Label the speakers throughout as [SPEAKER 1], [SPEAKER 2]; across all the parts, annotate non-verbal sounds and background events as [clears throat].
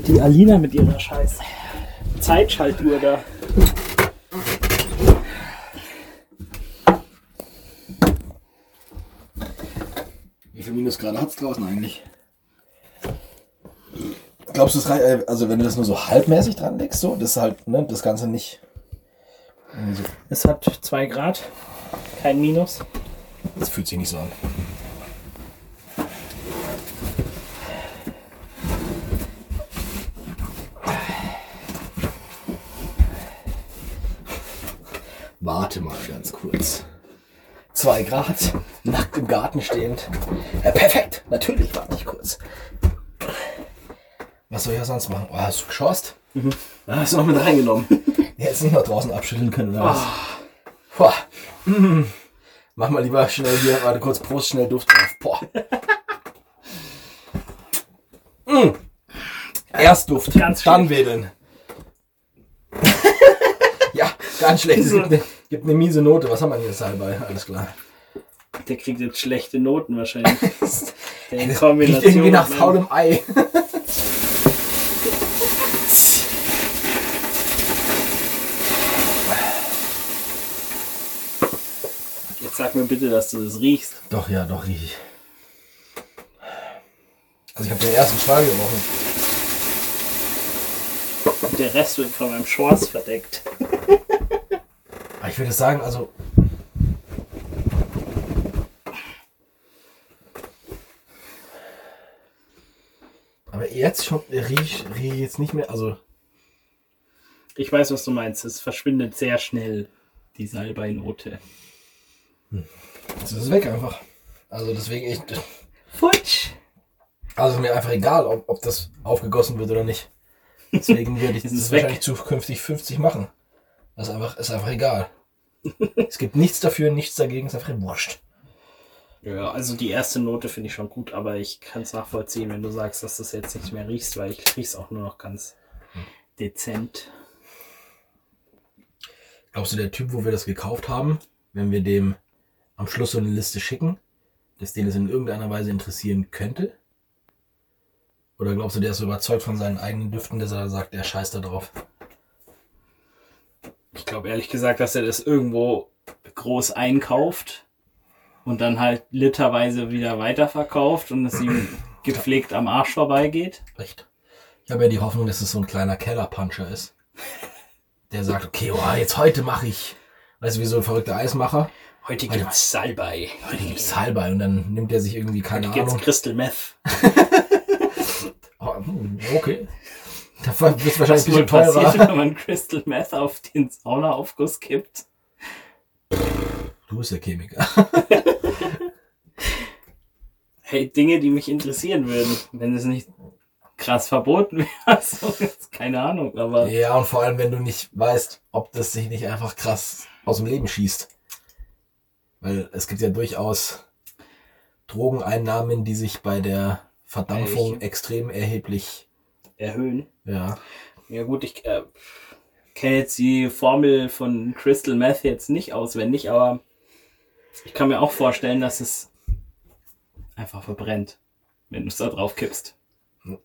[SPEAKER 1] Die Alina mit ihrer scheiß Zeitschaltuhr da.
[SPEAKER 2] Wie viel Minusgrade hat es draußen eigentlich? Glaubst du, es äh, also wenn du das nur so halbmäßig dran legst, so, das ist halt, ne, das Ganze nicht. so-
[SPEAKER 1] Es hat 2 Grad, kein Minus.
[SPEAKER 2] Das fühlt sich nicht so an. Warte mal ganz kurz. Zwei Grad, nackt im Garten stehend. Ja, perfekt, natürlich, warte ich kurz. Was soll ich auch sonst machen? Oh, hast du geschossen? Mhm. Hast du noch mit reingenommen? [laughs] Hättest nicht noch draußen abschütteln können, oder was? Boah. Mm. Mach mal lieber schnell hier, warte kurz, Prost, schnell Duft drauf. Boah. Mm. Erst Duft,
[SPEAKER 1] Ganz
[SPEAKER 2] dann wedeln. [laughs] ja, ganz schlecht. Es gibt eine, gibt eine miese Note. Was haben wir denn jetzt dabei? Alles klar.
[SPEAKER 1] Der kriegt jetzt schlechte Noten wahrscheinlich. [laughs] Der in
[SPEAKER 2] Riecht
[SPEAKER 1] Kombination
[SPEAKER 2] irgendwie nach faulem Ei.
[SPEAKER 1] Jetzt sag mir bitte, dass du das riechst.
[SPEAKER 2] Doch, ja, doch, riech ich. Also ich habe den ersten Schwal gerochen.
[SPEAKER 1] Und der Rest wird von meinem Schwarz verdeckt.
[SPEAKER 2] Ich würde sagen, also. Aber jetzt schon riech, riech ich jetzt nicht mehr. Also,
[SPEAKER 1] Ich weiß, was du meinst. Es verschwindet sehr schnell, die Salbeinote.
[SPEAKER 2] jetzt ist es weg einfach. Also deswegen ich.
[SPEAKER 1] Futsch!
[SPEAKER 2] Also ist mir einfach egal, ob, ob das aufgegossen wird oder nicht. Deswegen [laughs] würde ich
[SPEAKER 1] Es
[SPEAKER 2] das wahrscheinlich zukünftig 50 machen. Das ist einfach, ist einfach egal. es gibt nichts dafür, nichts dagegen, ist einfach wurscht.
[SPEAKER 1] Ja, also die erste Note finde ich schon gut, aber ich kann es nachvollziehen, wenn du sagst, dass du es jetzt nicht mehr riechst, weil ich riech's auch nur noch ganz dezent.
[SPEAKER 2] Glaubst du, der Typ, wo wir das gekauft haben, wenn wir dem am Schluss so eine Liste schicken, dass den es in irgendeiner Weise interessieren könnte? Oder glaubst du, der ist so überzeugt von seinen eigenen Düften, dass er sagt, der scheißt da drauf?
[SPEAKER 1] Ich glaube ehrlich gesagt, dass er das irgendwo groß einkauft und dann halt literweise wieder weiterverkauft und es ihm [clears throat] gepflegt am Arsch vorbeigeht.
[SPEAKER 2] Echt? Ich habe ja die Hoffnung, dass es so ein kleiner Kellerpuncher ist. Der sagt, okay, oh, jetzt heute mache ich, weißt du, wie so ein verrückter Eismacher.
[SPEAKER 1] Heute gibt's Salbei.
[SPEAKER 2] Heute gibt's Salbei und dann nimmt er sich irgendwie, keine
[SPEAKER 1] Heute gibt's
[SPEAKER 2] Ahnung.
[SPEAKER 1] Crystal Meth. [laughs]
[SPEAKER 2] Oh, hm, okay. Da wird es wahrscheinlich
[SPEAKER 1] Was
[SPEAKER 2] ein bisschen teurer.
[SPEAKER 1] passiert, wenn man Crystal Meth auf den Saunaaufguss kippt?
[SPEAKER 2] Du bist der Chemiker. [laughs]
[SPEAKER 1] Hey, Dinge, die mich interessieren würden, wenn es nicht krass verboten [laughs] wäre. So, jetzt keine Ahnung, aber
[SPEAKER 2] Ja, und vor allem, wenn du nicht weißt, ob das sich nicht einfach krass aus dem Leben schießt. Weil es gibt ja durchaus Drogeneinnahmen, die sich bei der Verdampfung
[SPEAKER 1] Echt?
[SPEAKER 2] extrem erheblich,
[SPEAKER 1] erhöhen.
[SPEAKER 2] ja.
[SPEAKER 1] Ja gut, ich äh, kenne jetzt die Formel von Crystal Meth jetzt nicht auswendig, aber ich kann mir auch vorstellen, dass es einfach verbrennt, wenn du es da drauf kippst.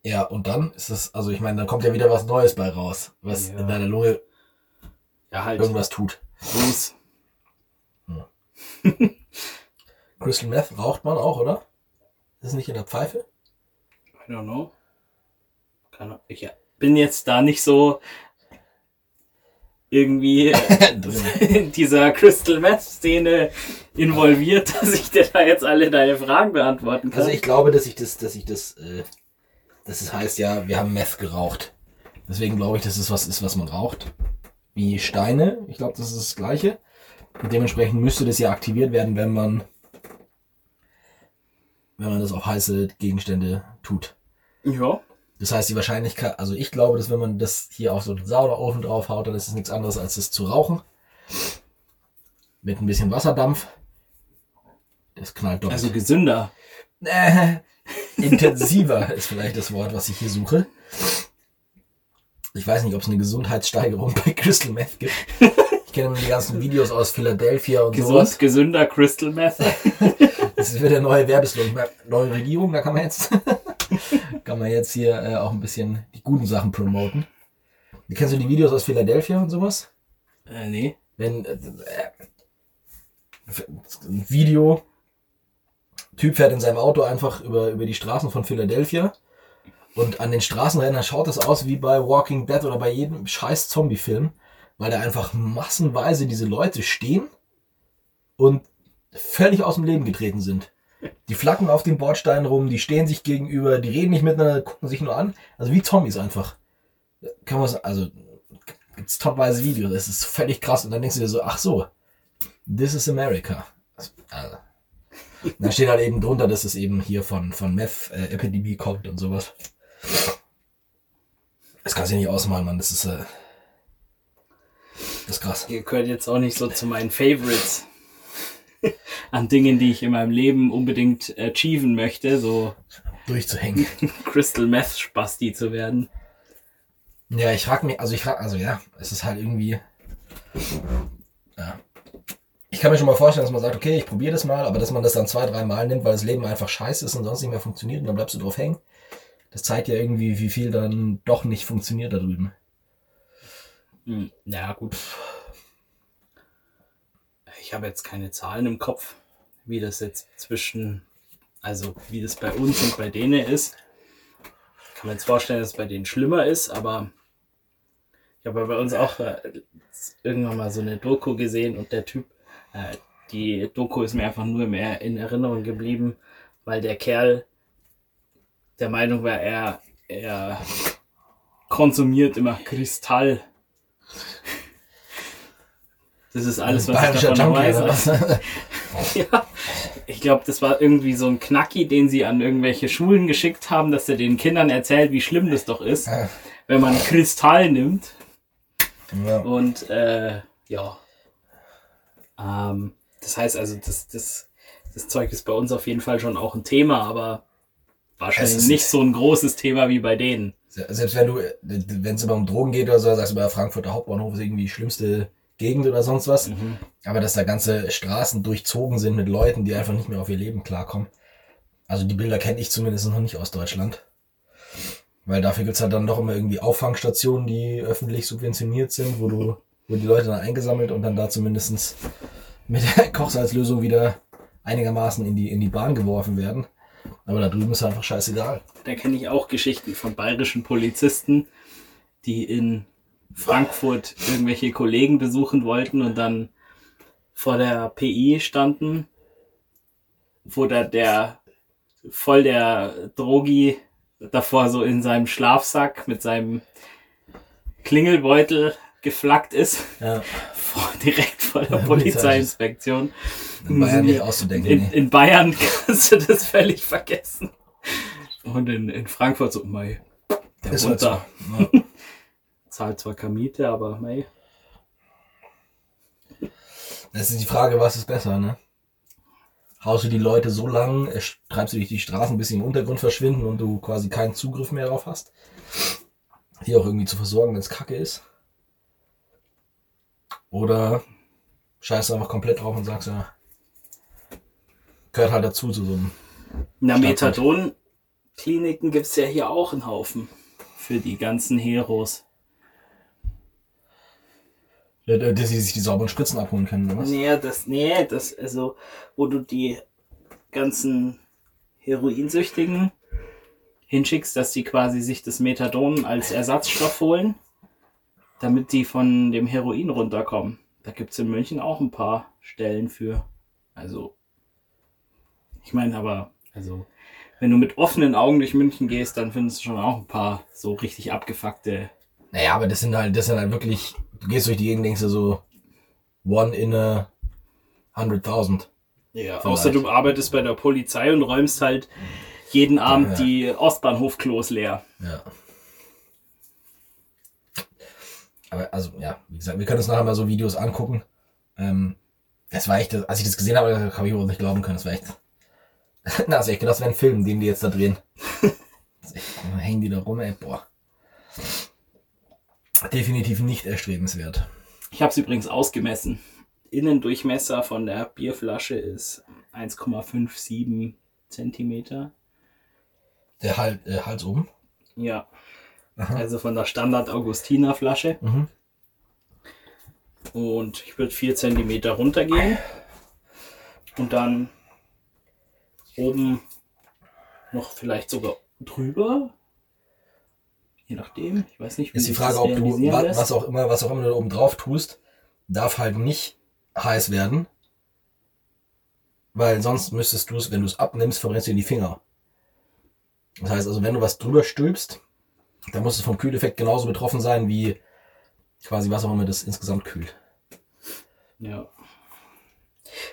[SPEAKER 2] Ja, und dann ist es, also ich meine, dann kommt ja wieder was Neues bei raus, was
[SPEAKER 1] Ja.
[SPEAKER 2] in deiner Lunge
[SPEAKER 1] Ja, halt.
[SPEAKER 2] irgendwas tut.
[SPEAKER 1] Los. [laughs]
[SPEAKER 2] Crystal Meth raucht man auch, oder? Ist es nicht in der Pfeife?
[SPEAKER 1] I don't know. Keine, ich bin jetzt da nicht so irgendwie [laughs] äh, in dieser Crystal Meth Szene involviert, [laughs] dass ich dir da jetzt alle deine Fragen beantworten kann.
[SPEAKER 2] Also ich glaube, dass ich das, dass ich das, äh, dass es heißt ja, wir haben Meth geraucht. Deswegen glaube ich, dass es was ist, was man raucht. Wie Steine. Ich glaube, das ist das Gleiche. Und dementsprechend müsste das ja aktiviert werden, wenn man, wenn man das auf heiße Gegenstände tut.
[SPEAKER 1] ja.
[SPEAKER 2] Das heißt, die Wahrscheinlichkeit, also ich glaube, dass wenn man das hier auf so einen Saunaofen draufhaut, dann ist es nichts anderes als es zu rauchen. Mit ein bisschen Wasserdampf. Das knallt doppelt.
[SPEAKER 1] Also gesünder.
[SPEAKER 2] Äh, intensiver [laughs] ist vielleicht das Wort, was ich hier suche. Ich weiß nicht, ob es eine Gesundheitssteigerung bei Crystal Meth gibt. [laughs] Ich kenne die ganzen Videos aus Philadelphia und
[SPEAKER 1] Gesund,
[SPEAKER 2] sowas.
[SPEAKER 1] gesünder Crystal Meth. [laughs]
[SPEAKER 2] Das wird der neue Werbeslogan. Neue Regierung, da kann man jetzt, kann man jetzt hier äh, auch ein bisschen die guten Sachen promoten. Kennst du die Videos aus Philadelphia und sowas?
[SPEAKER 1] Äh, nee.
[SPEAKER 2] Wenn äh, ein Video, Typ fährt in seinem Auto einfach über, über die Straßen von Philadelphia und an den Straßenrändern schaut es aus wie bei Walking Dead oder bei jedem scheiß Zombie-Film, weil da einfach massenweise diese Leute stehen und völlig aus dem Leben getreten sind. Die flacken auf den Bordsteinen rum, die stehen sich gegenüber, die reden nicht miteinander, gucken sich nur an. Also wie Zombies einfach. Kann man also gibt's topweise Videos, das ist völlig krass. Und dann denkst du dir so, ach so, this is America. Also, da steht halt eben drunter, dass es eben hier von, von Meth-Epidemie kommt und sowas. Das kannst du nicht ausmalen, Mann. Das ist, äh, das ist krass.
[SPEAKER 1] Ihr gehört jetzt auch nicht so zu meinen Favorites [laughs] an Dingen, die ich in meinem Leben unbedingt achieven möchte, so
[SPEAKER 2] Durchzuhängen. [laughs]
[SPEAKER 1] Crystal Meth Spasti zu werden.
[SPEAKER 2] Ja, ich frag mich, also ich frag, also ja, es ist halt irgendwie. Ja. Ich kann mir schon mal vorstellen, dass man sagt, okay, ich probiere das mal, aber dass man das dann zwei, drei Mal nimmt, weil das Leben einfach scheiße ist und sonst nicht mehr funktioniert und dann bleibst du drauf hängen. Das zeigt ja irgendwie, wie viel dann doch nicht funktioniert da drüben.
[SPEAKER 1] Hm, ja, gut. Ich habe jetzt keine Zahlen im Kopf, wie das jetzt zwischen, also wie das bei uns und bei denen ist. Ich kann mir jetzt vorstellen, dass es bei denen schlimmer ist, aber ich habe bei uns auch äh, irgendwann mal so eine Doku gesehen und der Typ, äh, die Doku ist mir einfach nur mehr in Erinnerung geblieben, weil der Kerl der Meinung war, er, er konsumiert immer Kristall. Das ist alles, was ich davon
[SPEAKER 2] Junkie
[SPEAKER 1] weiß. [laughs] Ja, ich glaube, das war irgendwie so ein Knacki, den sie an irgendwelche Schulen geschickt haben, dass er den Kindern erzählt, wie schlimm das doch ist, wenn man Kristall nimmt.
[SPEAKER 2] Ja.
[SPEAKER 1] Und äh, ja. Ähm, das heißt also, das, das, das Zeug ist bei uns auf jeden Fall schon auch ein Thema, aber wahrscheinlich nicht so ein großes Thema wie bei denen.
[SPEAKER 2] Selbst wenn du, wenn es immer um Drogen geht oder so, sagst du bei Frankfurter Hauptbahnhof ist irgendwie die schlimmste Gegend oder sonst was.
[SPEAKER 1] Mhm.
[SPEAKER 2] Aber dass da ganze Straßen durchzogen sind mit Leuten, die einfach nicht mehr auf ihr Leben klarkommen. Also die Bilder kenne ich zumindest noch nicht aus Deutschland. Weil dafür gibt's halt dann doch immer irgendwie Auffangstationen, die öffentlich subventioniert sind, wo du, wo die Leute dann eingesammelt und dann da zumindestens mit der [laughs] Kochsalzlösung wieder einigermaßen in die, in die Bahn geworfen werden. Aber da drüben ist einfach scheißegal.
[SPEAKER 1] Da kenne ich auch Geschichten von bayerischen Polizisten, die in Frankfurt irgendwelche Kollegen besuchen wollten und dann vor der PI standen, wo da der voll der Drogi davor so in seinem Schlafsack mit seinem Klingelbeutel geflackt ist,
[SPEAKER 2] Ja. [laughs]
[SPEAKER 1] vor, direkt vor der
[SPEAKER 2] Ja,
[SPEAKER 1] Polizeiinspektion.
[SPEAKER 2] In Bayern nicht auszudenken.
[SPEAKER 1] In,
[SPEAKER 2] nee.
[SPEAKER 1] in Bayern [laughs] kannst du das völlig vergessen. Und in, in Frankfurt so, mei, der
[SPEAKER 2] Ist halt
[SPEAKER 1] runter.
[SPEAKER 2] so. Ja.
[SPEAKER 1] Zahlt zwar keine Miete, aber mei.
[SPEAKER 2] Das ist die Frage, was ist besser, ne? Haust du die Leute so lang, äh, treibst du dich die Straßen, bis sie im Untergrund verschwinden und du quasi keinen Zugriff mehr darauf hast? Die auch irgendwie zu versorgen, wenn es kacke ist? Oder scheißt du einfach komplett drauf und sagst, ja, gehört halt dazu zu so einem.
[SPEAKER 1] Na. Methadon-Kliniken gibt's ja hier auch einen Haufen. Für die ganzen Heroes.
[SPEAKER 2] Ja, Dass sie sich die sauberen Spritzen abholen können, oder was?
[SPEAKER 1] Nee, das, nee, das, also, wo du die ganzen Heroinsüchtigen hinschickst, dass die quasi sich das Methadon als Ersatzstoff holen, damit die von dem Heroin runterkommen. Da gibt's in München auch ein paar Stellen für. Also, ich meine aber, also, wenn du mit offenen Augen durch München gehst, dann findest du schon auch ein paar so richtig abgefuckte.
[SPEAKER 2] Naja, aber das sind halt, das sind halt wirklich, du gehst durch die Gegend, denkst du so, one in a hundred thousand.
[SPEAKER 1] Ja,
[SPEAKER 2] Vielleicht.
[SPEAKER 1] außer du arbeitest bei der Polizei und räumst halt jeden Abend
[SPEAKER 2] Ja.
[SPEAKER 1] die Ostbahnhofklos leer.
[SPEAKER 2] Ja. Aber also, ja, wie gesagt, wir können uns nachher mal so Videos angucken. Ähm, das war echt, als ich das gesehen habe, habe ich überhaupt nicht glauben können. Das war echt. [laughs] Na, das ist echt das wäre ein Film, den die jetzt da drehen. [laughs] Echt, hängen die da rum, ey, boah. Definitiv nicht erstrebenswert.
[SPEAKER 1] Ich habe es übrigens ausgemessen. Innendurchmesser von der Bierflasche ist 1,57 Zentimeter.
[SPEAKER 2] Der halt, äh, Hals oben.
[SPEAKER 1] Ja, Also von der Standard Augustiner Flasche.
[SPEAKER 2] Mhm.
[SPEAKER 1] Und ich würde 4 cm runtergehen. Und dann oben noch vielleicht sogar drüber. Je nachdem. Ich weiß nicht, wie
[SPEAKER 2] Ist die Frage, ob du wa-
[SPEAKER 1] lässt.
[SPEAKER 2] was auch immer, was auch immer du da oben drauf tust, darf halt nicht heiß werden. Weil sonst müsstest du es, wenn du es abnimmst, verbrennst du dir die Finger. Das heißt also, wenn du was drüber stülpst, dann muss es vom Kühleffekt genauso betroffen sein wie quasi was auch immer das insgesamt kühlt.
[SPEAKER 1] Ja.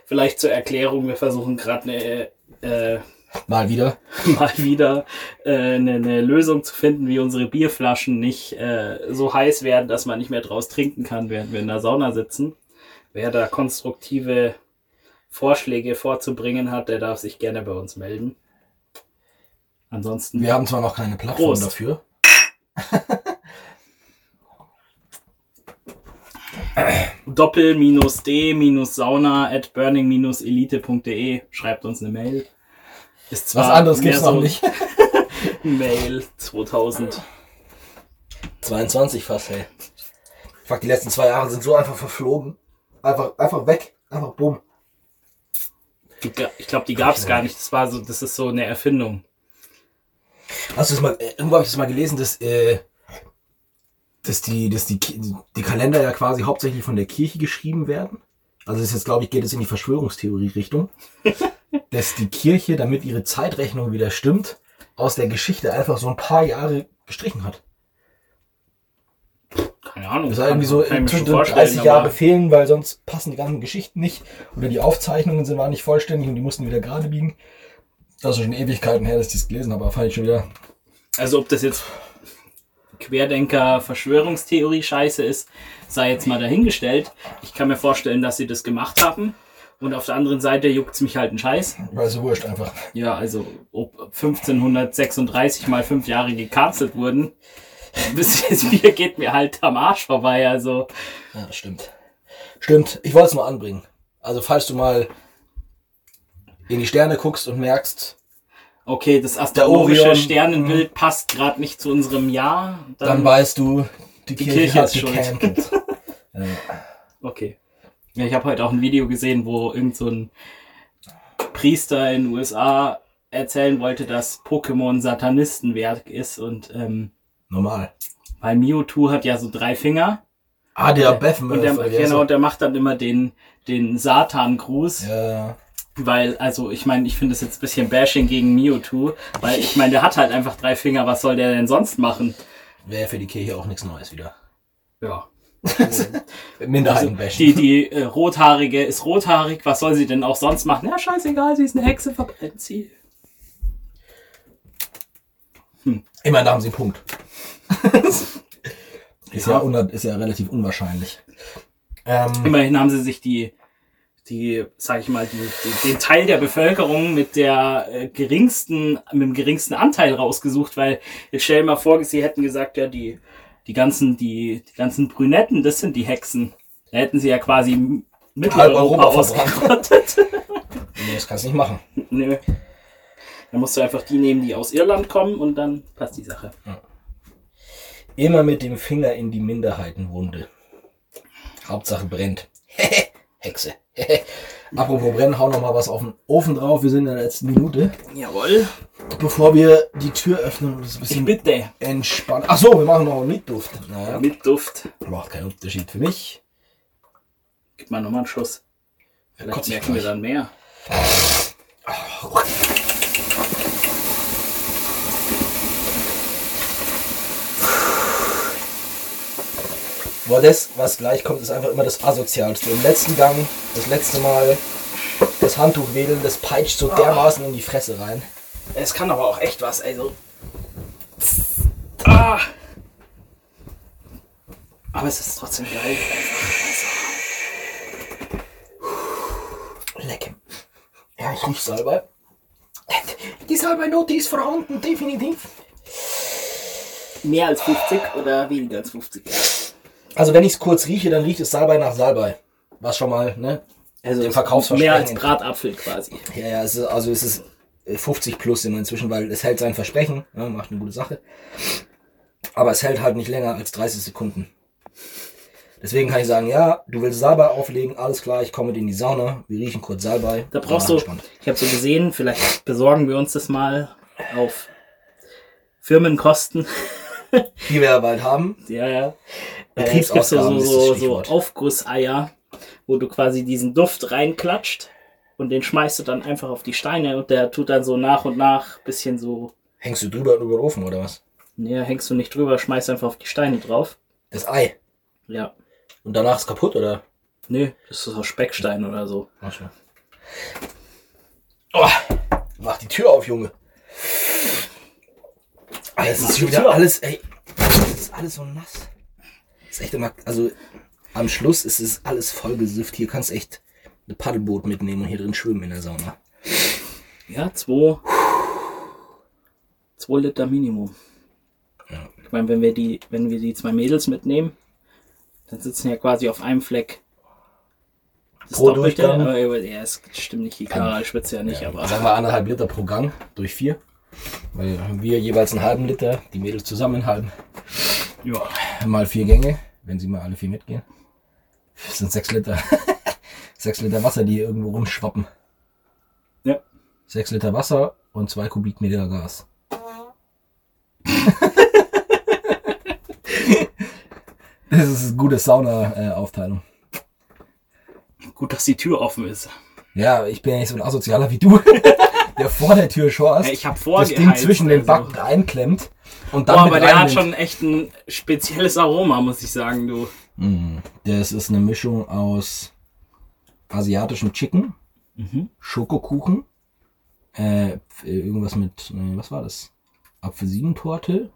[SPEAKER 1] Vielleicht zur Erklärung, wir versuchen gerade eine, äh,
[SPEAKER 2] Mal wieder. [laughs]
[SPEAKER 1] mal wieder äh, eine, eine Lösung zu finden, wie unsere Bierflaschen nicht äh, so heiß werden, dass man nicht mehr draus trinken kann, während wir in der Sauna sitzen. Wer da konstruktive Vorschläge vorzubringen hat, der darf sich gerne bei uns melden. Ansonsten
[SPEAKER 2] Wir haben zwar noch keine Plattform
[SPEAKER 1] Prost.
[SPEAKER 2] dafür. [laughs]
[SPEAKER 1] doppel-d-sauna at burning-elite.de schreibt uns eine Mail. Ist zwar
[SPEAKER 2] Was anderes
[SPEAKER 1] mehr
[SPEAKER 2] gibt's
[SPEAKER 1] so
[SPEAKER 2] noch nicht. [laughs]
[SPEAKER 1] Mail 2000.
[SPEAKER 2] 22 fast, ey. Fuck, die letzten zwei Jahre sind so einfach verflogen. Einfach, einfach weg. Einfach bumm.
[SPEAKER 1] Die Ich glaube, die gab es gar nicht. Das war so, das ist so eine Erfindung.
[SPEAKER 2] Hast du das mal, äh, irgendwo habe ich das mal gelesen, dass, äh, dass die, dass die, die Kalender ja quasi hauptsächlich von der Kirche geschrieben werden. Also das ist jetzt, glaube ich, geht es in die Verschwörungstheorie-Richtung. [laughs] dass die Kirche, damit ihre Zeitrechnung wieder stimmt, aus der Geschichte einfach so ein paar Jahre gestrichen hat.
[SPEAKER 1] Keine Ahnung.
[SPEAKER 2] Das ist irgendwie so
[SPEAKER 1] kann ich mir schon
[SPEAKER 2] zwischen
[SPEAKER 1] vorstellen,
[SPEAKER 2] 30 Jahre fehlen, weil sonst passen die ganzen Geschichten nicht. Oder die Aufzeichnungen sind waren nicht vollständig und die mussten wieder gerade biegen. Das ist schon Ewigkeiten her, dass ich das gelesen habe, aber fand ich schon wieder.
[SPEAKER 1] Also ob das jetzt Querdenker Verschwörungstheorie Scheiße ist, sei jetzt mal dahingestellt. Ich kann mir vorstellen, dass sie das gemacht haben. Und auf der anderen Seite juckt's mich halt ein Scheiß.
[SPEAKER 2] Weil so wurscht einfach.
[SPEAKER 1] Ja, also ob 1536 mal fünf Jahre gecancelt wurden, [laughs] bis jetzt Bier geht mir halt am Arsch vorbei. Also
[SPEAKER 2] Ja, stimmt. Stimmt, ich wollte es nur anbringen. Also falls du mal in die Sterne guckst und merkst,
[SPEAKER 1] okay, das astrologische Sternenbild passt gerade nicht zu unserem Jahr.
[SPEAKER 2] dann, weißt du, die,
[SPEAKER 1] die
[SPEAKER 2] Kirche,
[SPEAKER 1] Kirche
[SPEAKER 2] hat
[SPEAKER 1] ist schuld. [laughs]
[SPEAKER 2] ja.
[SPEAKER 1] Okay. Ja, ich habe heute auch ein Video gesehen, wo irgend so ein Priester in den USA erzählen wollte, dass Pokémon Satanistenwerk ist und ähm,
[SPEAKER 2] Normal.
[SPEAKER 1] weil Mewtwo hat ja so drei Finger
[SPEAKER 2] Ah, der Beth
[SPEAKER 1] und der, genau, und der macht dann immer den den Satan-Gruß,
[SPEAKER 2] Ja,
[SPEAKER 1] weil also ich meine, ich finde das jetzt ein bisschen Bashing gegen Mewtwo, weil ich meine, der hat halt einfach drei Finger, was soll der denn sonst machen?
[SPEAKER 2] wäre für die Kirche auch nichts Neues wieder.
[SPEAKER 1] Ja.
[SPEAKER 2] Minderheiten
[SPEAKER 1] Also, die die äh, rothaarige ist rothaarig, was soll sie denn auch sonst machen? Ja, scheißegal, sie ist eine Hexe, verbrennt sie.
[SPEAKER 2] Immerhin, da haben sie einen Punkt. [laughs] ist, ja.
[SPEAKER 1] Ja.
[SPEAKER 2] ist ja relativ unwahrscheinlich. Ähm,
[SPEAKER 1] Immerhin haben sie sich die, die, sag ich mal, die, die, den Teil der Bevölkerung mit der äh, geringsten, mit dem geringsten Anteil rausgesucht, weil jetzt stell dir mal vor, sie hätten gesagt, ja, die, die ganzen, die, die ganzen Brünetten, das sind die Hexen. Da hätten sie ja quasi Mitteleuropa [laughs] ausgerottet.
[SPEAKER 2] nee, das kannst du nicht machen.
[SPEAKER 1] Nö. Dann musst du einfach die nehmen, die aus Irland kommen und dann passt die Sache.
[SPEAKER 2] Immer mit dem Finger in die Minderheitenwunde. Hauptsache brennt. [laughs] Hexe. Apropos brennen, hau noch mal was auf den Ofen drauf. Wir sind in der letzten Minute.
[SPEAKER 1] Jawohl.
[SPEAKER 2] Bevor wir die Tür öffnen und es ein bisschen
[SPEAKER 1] bitte.
[SPEAKER 2] entspannen. Ach so, wir machen noch einen Mitduft. Naja,
[SPEAKER 1] Mit Duft.
[SPEAKER 2] macht keinen Unterschied für mich.
[SPEAKER 1] Gib mal nochmal einen Schuss. Vielleicht
[SPEAKER 2] kotze ich
[SPEAKER 1] merken wir dann mehr.
[SPEAKER 2] Aber das, was gleich kommt, ist einfach immer das Asozialste. Im letzten Gang, das letzte Mal, das Handtuch wedeln, das peitscht so dermaßen in die Fresse rein.
[SPEAKER 1] Es kann aber auch echt was, also. Ah! Aber es ist trotzdem geil.
[SPEAKER 2] Leck. Ja, ich riech Salbei. Die Salbei-Note ist vorhanden, definitiv.
[SPEAKER 1] Mehr als 50 oder weniger als 50?
[SPEAKER 2] Also wenn ich es kurz rieche, dann riecht es Salbei nach Salbei. Was schon mal, ne?
[SPEAKER 1] Also
[SPEAKER 2] Dem Verkaufsversprechen.
[SPEAKER 1] mehr als Bratapfel quasi.
[SPEAKER 2] Ja, ja, es ist, also es ist äh, 50 plus immer inzwischen, weil es hält sein Versprechen, ja, macht eine gute Sache. Aber es hält halt nicht länger als 30 Sekunden. Deswegen kann ich sagen, ja, du willst Salbei auflegen, alles klar, ich komme mit in die Sauna, wir riechen kurz Salbei.
[SPEAKER 1] Da brauchst du,
[SPEAKER 2] entspannt.
[SPEAKER 1] ich habe so gesehen, vielleicht besorgen wir uns das mal auf Firmenkosten.
[SPEAKER 2] Die wir ja bald haben.
[SPEAKER 1] Ja, ja. Äh, es gibt so,
[SPEAKER 2] Betriebsausgaben
[SPEAKER 1] so, so. Aufgusseier, wo du quasi diesen Duft reinklatscht und den schmeißt du dann einfach auf die Steine und der tut dann so nach und nach bisschen so,
[SPEAKER 2] Hängst du drüber über den Ofen oder was?
[SPEAKER 1] ne, hängst du nicht drüber, schmeißt einfach auf die Steine drauf.
[SPEAKER 2] Das Ei.
[SPEAKER 1] Ja.
[SPEAKER 2] Und danach ist kaputt, oder?
[SPEAKER 1] Nö, das ist so Speckstein oder so.
[SPEAKER 2] Ach so. Oh, mach die Tür auf, Junge. Ah, es ist wieder alles, ey. Es ist alles so nass. Ist echt immer, also am Schluss ist es alles voll gesifft. Hier kannst du echt ein Paddelboot mitnehmen und hier drin schwimmen in der Sauna.
[SPEAKER 1] Ja, zwei, zwei Liter Minimum.
[SPEAKER 2] Ja.
[SPEAKER 1] Ich meine, wenn wir die, wenn wir die zwei Mädels mitnehmen, dann sitzen ja quasi auf einem Fleck. Das
[SPEAKER 2] Pro Durchgang?
[SPEAKER 1] aber ja, es stimmt nicht, die Kara schwitzt ja nicht, aber
[SPEAKER 2] Sagen wir anderthalb Liter pro Gang durch vier. Weil wir jeweils einen halben Liter, die Mädels zusammen einen halben.
[SPEAKER 1] ja.
[SPEAKER 2] Mal vier Gänge, wenn sie mal alle vier mitgehen. Das sind sechs Liter. [laughs] sechs Liter Wasser, die irgendwo rumschwappen.
[SPEAKER 1] Ja.
[SPEAKER 2] Sechs Liter Wasser und zwei Kubikmeter Gas. [laughs] das ist eine gute Sauna-Aufteilung.
[SPEAKER 1] Gut, dass die Tür offen ist.
[SPEAKER 2] Ja, ich bin ja nicht so ein Asozialer wie du, [laughs] der vor der Tür schorst,
[SPEAKER 1] ich hab
[SPEAKER 2] das Ding zwischen den. Backen reinklemmt und dann
[SPEAKER 1] Boah, aber der hat
[SPEAKER 2] reinnimmt.
[SPEAKER 1] schon echt ein spezielles Aroma, muss ich sagen, du.
[SPEAKER 2] Mm, Das ist eine Mischung aus asiatischem Chicken,
[SPEAKER 1] Mhm.
[SPEAKER 2] Schokokuchen, äh, irgendwas mit, äh, was war das? Apfelsinentorte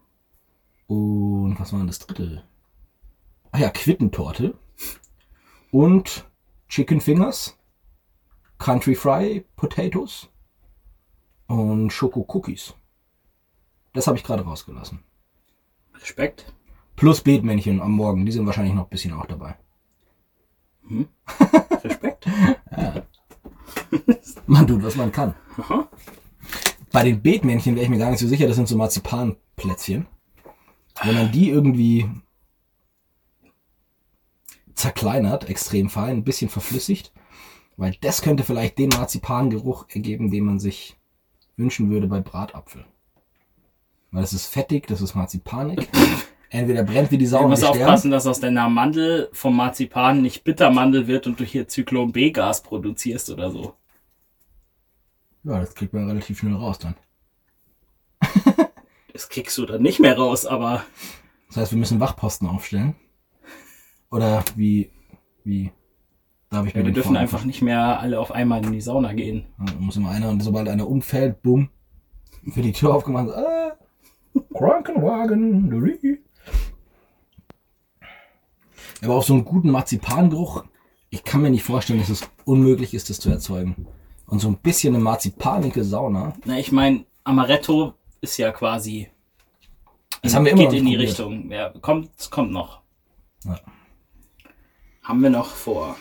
[SPEAKER 2] und was war denn das dritte? Ah ja, Quittentorte und Chicken Fingers, Country Fry Potatoes und Schoko Cookies. Das habe ich gerade rausgelassen.
[SPEAKER 1] Respekt.
[SPEAKER 2] Plus Beetmännchen am Morgen, die sind wahrscheinlich noch ein bisschen auch dabei. [laughs]
[SPEAKER 1] Respekt.
[SPEAKER 2] Man tut, was man kann.
[SPEAKER 1] Aha.
[SPEAKER 2] Bei den Beetmännchen wäre ich mir gar nicht so sicher, das sind so Marzipanplätzchen. Wenn man die irgendwie zerkleinert, extrem fein, ein bisschen verflüssigt, weil das könnte vielleicht den Marzipangeruch ergeben, den man sich wünschen würde bei Bratapfel. Weil es ist fettig, das ist marzipanig. [laughs] Entweder brennt wie die Sau
[SPEAKER 1] Du musst aufpassen, dass aus deiner Mandel vom Marzipan nicht Bittermandel wird und du hier Zyklon B-Gas produzierst oder so.
[SPEAKER 2] Ja, das kriegt man relativ schnell raus dann. [laughs]
[SPEAKER 1] Das kriegst du dann nicht mehr raus, aber
[SPEAKER 2] Das heißt, wir müssen Wachposten aufstellen. Oder wie, wie darf ich
[SPEAKER 1] ja, wir dürfen einfach nicht mehr alle auf einmal in die Sauna gehen.
[SPEAKER 2] Ja, muss immer einer, und sobald einer umfällt, bumm, wird die Tür aufgemacht. Äh, Krankenwagen. Aber auf so einen guten Marzipangeruch, ich kann mir nicht vorstellen, dass es unmöglich ist, das zu erzeugen. Und so ein bisschen eine marzipanige Sauna.
[SPEAKER 1] Na, ich meine, Amaretto ist ja quasi.
[SPEAKER 2] Das haben wir immer
[SPEAKER 1] geht in die
[SPEAKER 2] probiert.
[SPEAKER 1] Richtung. Ja, kommt, kommt noch.
[SPEAKER 2] Ja.
[SPEAKER 1] Haben wir noch vor.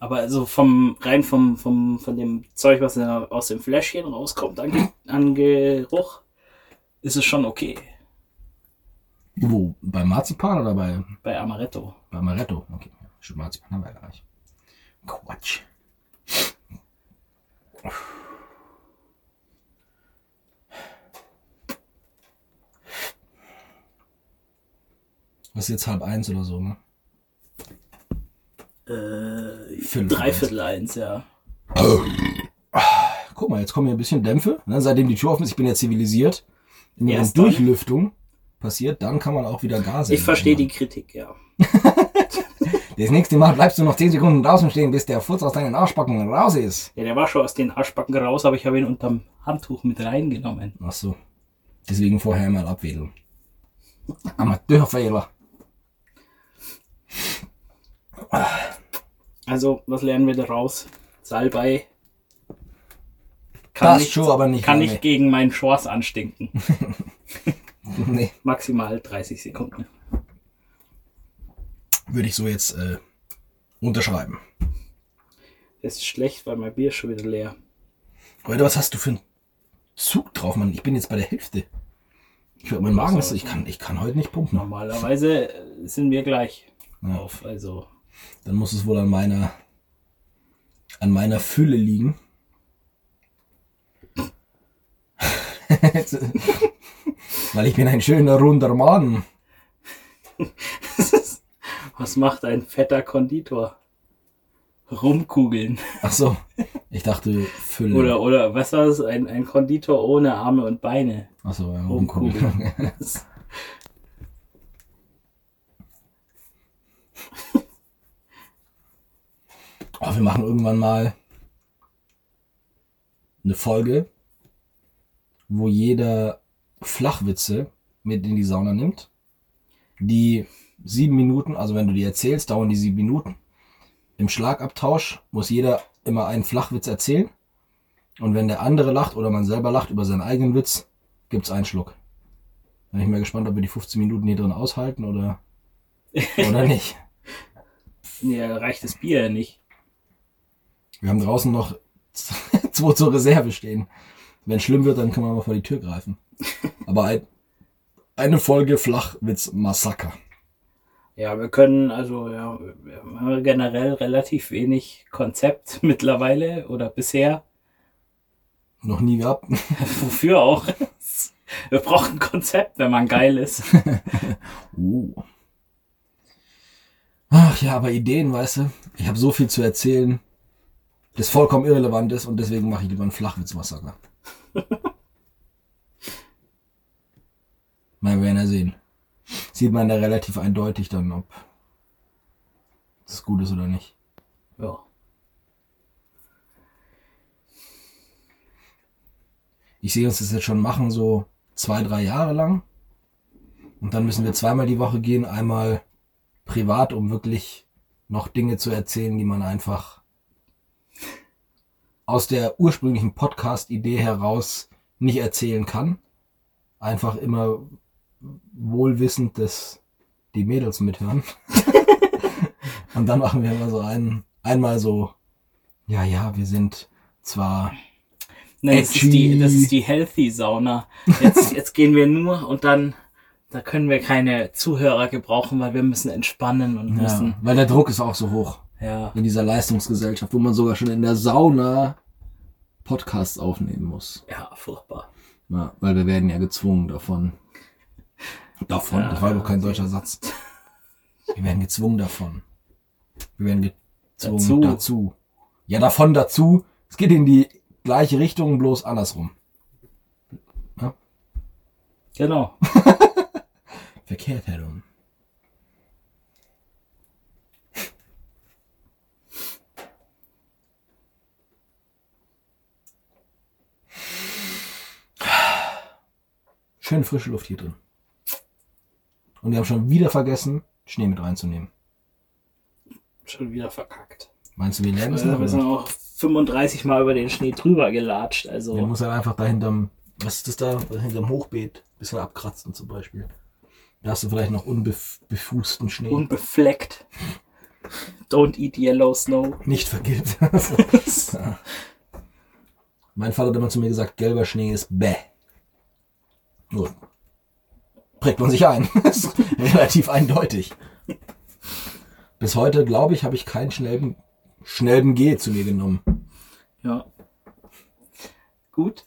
[SPEAKER 1] Aber also vom rein vom, vom von dem Zeug, was aus dem Fläschchen rauskommt, an, an Geruch, ist es schon okay.
[SPEAKER 2] Wo? Bei Marzipan oder bei,
[SPEAKER 1] Bei Amaretto.
[SPEAKER 2] bei Amaretto? Okay, stimmt, Marzipan haben wir gar nicht. Quatsch. Was ist jetzt halb eins oder so, ne?
[SPEAKER 1] Äh, Dreiviertel eins, ja.
[SPEAKER 2] Guck mal, jetzt kommen hier ein bisschen Dämpfe. Ne? Seitdem die Tür offen ist, ich bin ja zivilisiert. Wenn
[SPEAKER 1] Erst dann.
[SPEAKER 2] Durchlüftung passiert, dann kann man auch wieder Gas
[SPEAKER 1] Ich verstehe die Kritik, ja. [laughs]
[SPEAKER 2] Das nächste Mal bleibst du noch 10 Sekunden draußen stehen, bis der Furz aus deinen Arschbacken raus ist.
[SPEAKER 1] Ja, der war schon aus den Arschbacken raus, aber ich habe ihn unterm Handtuch mit reingenommen.
[SPEAKER 2] Ach so. Deswegen vorher mal abwedeln. Amateurfehler.
[SPEAKER 1] Also, was lernen wir daraus? Salbei kann, nicht,
[SPEAKER 2] schon, aber nicht
[SPEAKER 1] kann nicht gegen meinen Shorts anstinken. [laughs]
[SPEAKER 2] Nee,
[SPEAKER 1] Maximal 30 Sekunden.
[SPEAKER 2] würde ich so jetzt äh, unterschreiben.
[SPEAKER 1] Das ist schlecht, weil mein Bier ist schon wieder leer.
[SPEAKER 2] Leute, was hast du für einen Zug drauf, Mann? Ich bin jetzt bei der Hälfte. Ich mein Magen ist, ich kann, ich kann heute nicht pumpen.
[SPEAKER 1] Normalerweise sind wir gleich
[SPEAKER 2] Ja.
[SPEAKER 1] auf. Also,
[SPEAKER 2] Dann muss es wohl an meiner, an meiner Fülle liegen. [laughs] Weil ich bin ein schöner runder Mann.
[SPEAKER 1] was macht ein fetter Konditor? Rumkugeln.
[SPEAKER 2] Ach so, ich dachte Fülle.
[SPEAKER 1] Oder, oder was war es? Ein, ein Konditor ohne Arme und Beine.
[SPEAKER 2] Ach so, ja,
[SPEAKER 1] Rumkugeln.
[SPEAKER 2] rumkugeln. Oh, wir machen irgendwann mal eine Folge, wo jeder Flachwitze mit in die Sauna nimmt. Die sieben Minuten, also wenn du die erzählst, dauern die sieben Minuten. Im Schlagabtausch muss jeder immer einen Flachwitz erzählen. Und wenn der andere lacht oder man selber lacht über seinen eigenen Witz, gibt's einen Schluck. Bin ich mal gespannt, ob wir die 15 Minuten hier drin aushalten oder, oder [laughs] nicht.
[SPEAKER 1] Mir reicht das Bier ja nicht.
[SPEAKER 2] Wir haben draußen noch [laughs] zwei zur Reserve stehen. Wenn schlimm wird, dann können wir mal vor die Tür greifen. Aber ein, eine Folge Flachwitz-Massaker.
[SPEAKER 1] Ja, wir können, also ja, wir haben generell relativ wenig Konzept [laughs] mittlerweile oder bisher.
[SPEAKER 2] Noch nie gehabt. [laughs]
[SPEAKER 1] Wofür auch? Wir brauchen ein Konzept, wenn man geil ist.
[SPEAKER 2] Uh. Ach ja, aber Ideen, weißt du? Ich habe so viel zu erzählen, das vollkommen irrelevant ist und deswegen mache ich lieber einen Flachwitz-Massaker. [laughs] Mal werden wir sehen. Sieht man da relativ eindeutig dann, ob das gut ist oder nicht.
[SPEAKER 1] Ja.
[SPEAKER 2] Ich sehe uns das jetzt schon machen, so zwei, drei Jahre lang. Und dann müssen wir zweimal die Woche gehen, einmal privat, um wirklich noch Dinge zu erzählen, die man einfach aus der ursprünglichen Podcast-Idee heraus nicht erzählen kann. Einfach immer wohlwissend, dass die Mädels mithören. [laughs] Und dann machen wir immer so einen, einmal so, ja, ja, wir sind zwar
[SPEAKER 1] Nein, das ist, die, das ist die Healthy Sauna. Jetzt, [laughs] jetzt gehen wir nur und dann, da können wir keine Zuhörer gebrauchen, weil wir müssen entspannen und
[SPEAKER 2] Ja,
[SPEAKER 1] müssen,
[SPEAKER 2] weil der Druck ist auch so hoch
[SPEAKER 1] ja,
[SPEAKER 2] in dieser Leistungsgesellschaft, wo man sogar schon in der Sauna Podcasts aufnehmen muss.
[SPEAKER 1] ja, furchtbar.
[SPEAKER 2] Ja, weil wir werden ja gezwungen davon. Davon?
[SPEAKER 1] Ja,
[SPEAKER 2] das war
[SPEAKER 1] ja,
[SPEAKER 2] doch kein deutscher Satz. Wir werden gezwungen davon. Wir werden gezwungen
[SPEAKER 1] Dazu.
[SPEAKER 2] dazu. Ja, davon dazu. Es geht in die gleiche Richtung, bloß andersrum.
[SPEAKER 1] Genau. [laughs]
[SPEAKER 2] Verkehrt herum. Schön frische Luft hier drin. Und wir haben schon wieder vergessen, Schnee mit reinzunehmen.
[SPEAKER 1] Schon wieder verkackt.
[SPEAKER 2] Meinst du, wir lernen es noch?
[SPEAKER 1] wir sind auch 35 Mal über den Schnee drüber gelatscht, also,
[SPEAKER 2] musst halt einfach da hinterm, was ist das da? Hinterm Hochbeet ein bisschen abkratzen zum Beispiel. Da hast du vielleicht noch unbefußten Schnee.
[SPEAKER 1] unbefleckt. Don't eat yellow snow.
[SPEAKER 2] Nicht vergilbt. [laughs] Mein Vater hat immer zu mir gesagt, gelber Schnee ist bäh. Gut. Prägt man sich ein. [laughs] ist relativ eindeutig. Bis heute, glaube ich, habe ich keinen schnellen, schnellen G zu mir genommen.
[SPEAKER 1] Ja. Gut.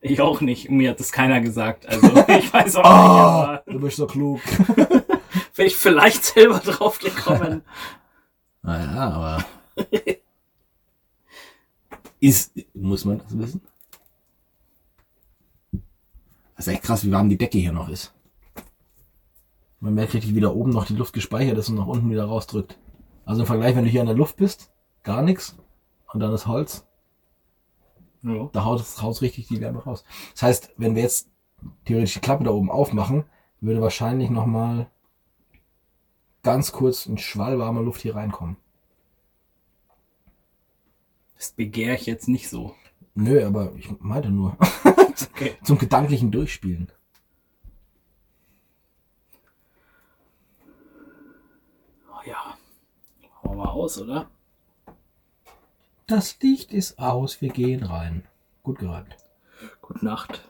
[SPEAKER 1] Ich auch nicht. Mir hat das keiner gesagt. Also [laughs] ich weiß auch nicht,
[SPEAKER 2] Ah,
[SPEAKER 1] aber
[SPEAKER 2] du bist so klug. [laughs]
[SPEAKER 1] wäre ich vielleicht selber drauf gekommen.
[SPEAKER 2] Naja, aber. Ist, muss man das wissen? Das ist echt krass, wie warm die Decke hier noch ist. Man merkt richtig, wie da oben noch die Luft gespeichert ist und nach unten wieder rausdrückt. Also im Vergleich, wenn du hier an der Luft bist, gar nichts. Und dann das Holz,
[SPEAKER 1] Ja.
[SPEAKER 2] da haut es richtig die Wärme raus. Das heißt, wenn wir jetzt theoretisch die Klappe da oben aufmachen, würde wahrscheinlich noch mal ganz kurz ein Schwall warmer Luft hier reinkommen.
[SPEAKER 1] Das begehre ich jetzt nicht so.
[SPEAKER 2] Nö, aber ich meinte nur [laughs]
[SPEAKER 1] Okay.
[SPEAKER 2] zum gedanklichen Durchspielen.
[SPEAKER 1] Oh ja. Wir mal aus, oder?
[SPEAKER 2] Das Licht ist aus, wir gehen rein. Gut gereimt.
[SPEAKER 1] Gute Nacht.